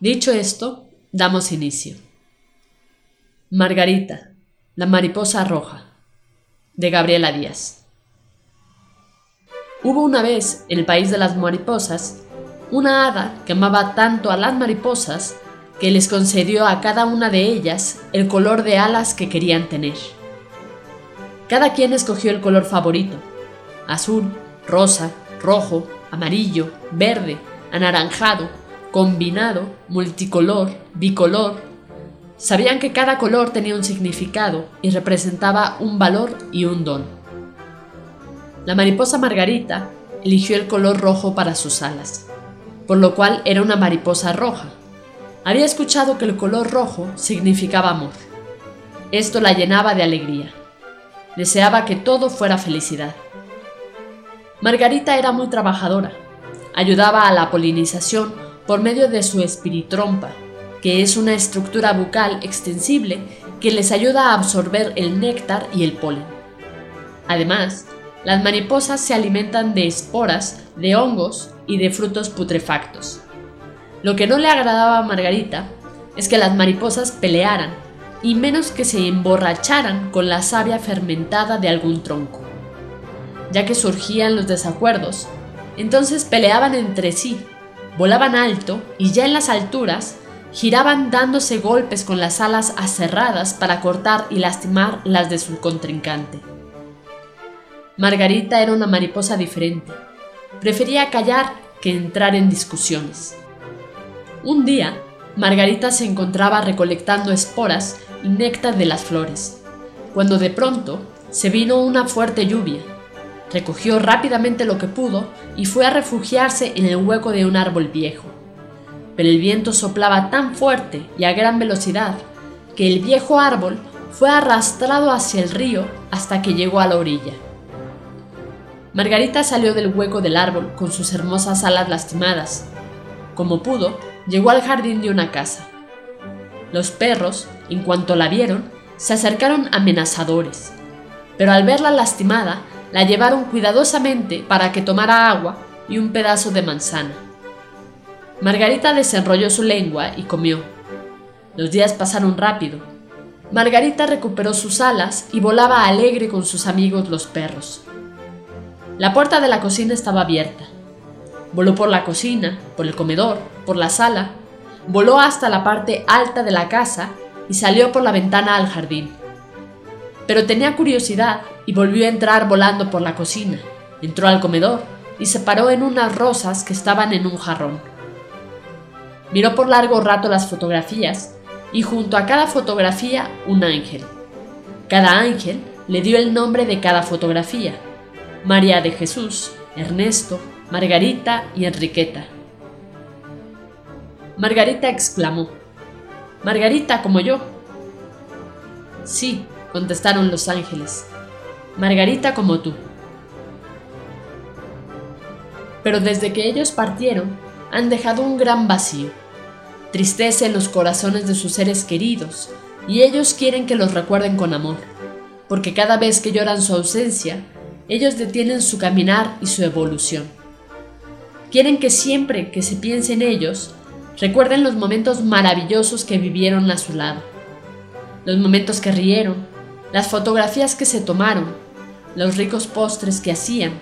Dicho esto, damos inicio. Margarita, la mariposa roja, de Gabriela Díaz. Hubo una vez, en el país de las mariposas, una hada que amaba tanto a las mariposas que les concedió a cada una de ellas el color de alas que querían tener. Cada quien escogió el color favorito, azul, rosa, rojo, amarillo, verde, anaranjado, combinado, multicolor, bicolor. Sabían que cada color tenía un significado y representaba un valor y un don. La mariposa Margarita eligió el color rojo para sus alas, por lo cual era una mariposa roja. Había escuchado que el color rojo significaba amor. Esto la llenaba de alegría. Deseaba que todo fuera felicidad. Margarita era muy trabajadora. Ayudaba a la polinización por medio de su espiritrompa, que es una estructura bucal extensible que les ayuda a absorber el néctar y el polen. Además, las mariposas se alimentan de esporas, de hongos y de frutos putrefactos. Lo que no le agradaba a Margarita es que las mariposas pelearan y menos que se emborracharan con la savia fermentada de algún tronco. Ya que surgían los desacuerdos, entonces peleaban entre sí volaban alto y ya en las alturas giraban dándose golpes con las alas aserradas para cortar y lastimar las de su contrincante. Margarita era una mariposa diferente. Prefería callar que entrar en discusiones. Un día, Margarita se encontraba recolectando esporas y néctar de las flores, cuando de pronto se vino una fuerte lluvia Recogió rápidamente lo que pudo y fue a refugiarse en el hueco de un árbol viejo. Pero el viento soplaba tan fuerte y a gran velocidad que el viejo árbol fue arrastrado hacia el río hasta que llegó a la orilla. Margarita salió del hueco del árbol con sus hermosas alas lastimadas. Como pudo, llegó al jardín de una casa. Los perros, en cuanto la vieron, se acercaron amenazadores, pero al verla lastimada, la llevaron cuidadosamente para que tomara agua y un pedazo de manzana. Margarita desenrolló su lengua y comió. Los días pasaron rápido. Margarita recuperó sus alas y volaba alegre con sus amigos los perros. La puerta de la cocina estaba abierta. Voló por la cocina, por el comedor, por la sala, voló hasta la parte alta de la casa y salió por la ventana al jardín. Pero tenía curiosidad y volvió a entrar volando por la cocina. Entró al comedor y se paró en unas rosas que estaban en un jarrón. Miró por largo rato las fotografías y junto a cada fotografía un ángel. Cada ángel le dio el nombre de cada fotografía. María de Jesús, Ernesto, Margarita y Enriqueta. Margarita exclamó, Margarita como yo. Sí, contestaron los ángeles. Margarita como tú. Pero desde que ellos partieron, han dejado un gran vacío, tristeza en los corazones de sus seres queridos, y ellos quieren que los recuerden con amor, porque cada vez que lloran su ausencia, ellos detienen su caminar y su evolución. Quieren que siempre que se piense en ellos, recuerden los momentos maravillosos que vivieron a su lado, los momentos que rieron, las fotografías que se tomaron, los ricos postres que hacían,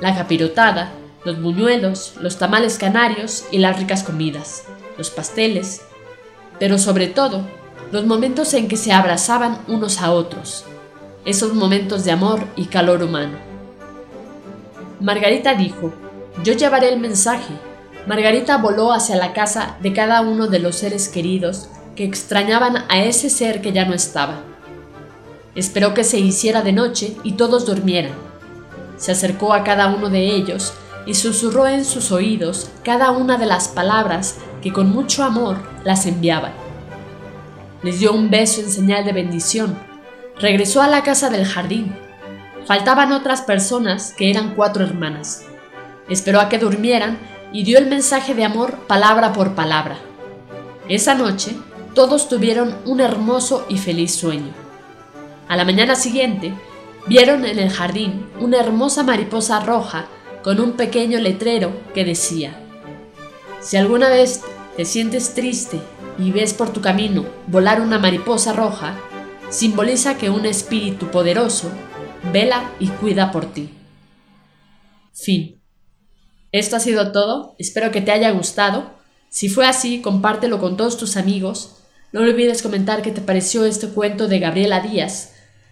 la capirotada, los buñuelos, los tamales canarios y las ricas comidas, los pasteles, pero sobre todo los momentos en que se abrazaban unos a otros, esos momentos de amor y calor humano. Margarita dijo, yo llevaré el mensaje. Margarita voló hacia la casa de cada uno de los seres queridos que extrañaban a ese ser que ya no estaba. Esperó que se hiciera de noche y todos durmieran. Se acercó a cada uno de ellos y susurró en sus oídos cada una de las palabras que con mucho amor las enviaban. Les dio un beso en señal de bendición. Regresó a la casa del jardín. Faltaban otras personas que eran cuatro hermanas. Esperó a que durmieran y dio el mensaje de amor palabra por palabra. Esa noche todos tuvieron un hermoso y feliz sueño. A la mañana siguiente, vieron en el jardín una hermosa mariposa roja con un pequeño letrero que decía, Si alguna vez te sientes triste y ves por tu camino volar una mariposa roja, simboliza que un espíritu poderoso vela y cuida por ti. Fin. Esto ha sido todo, espero que te haya gustado. Si fue así, compártelo con todos tus amigos. No olvides comentar qué te pareció este cuento de Gabriela Díaz.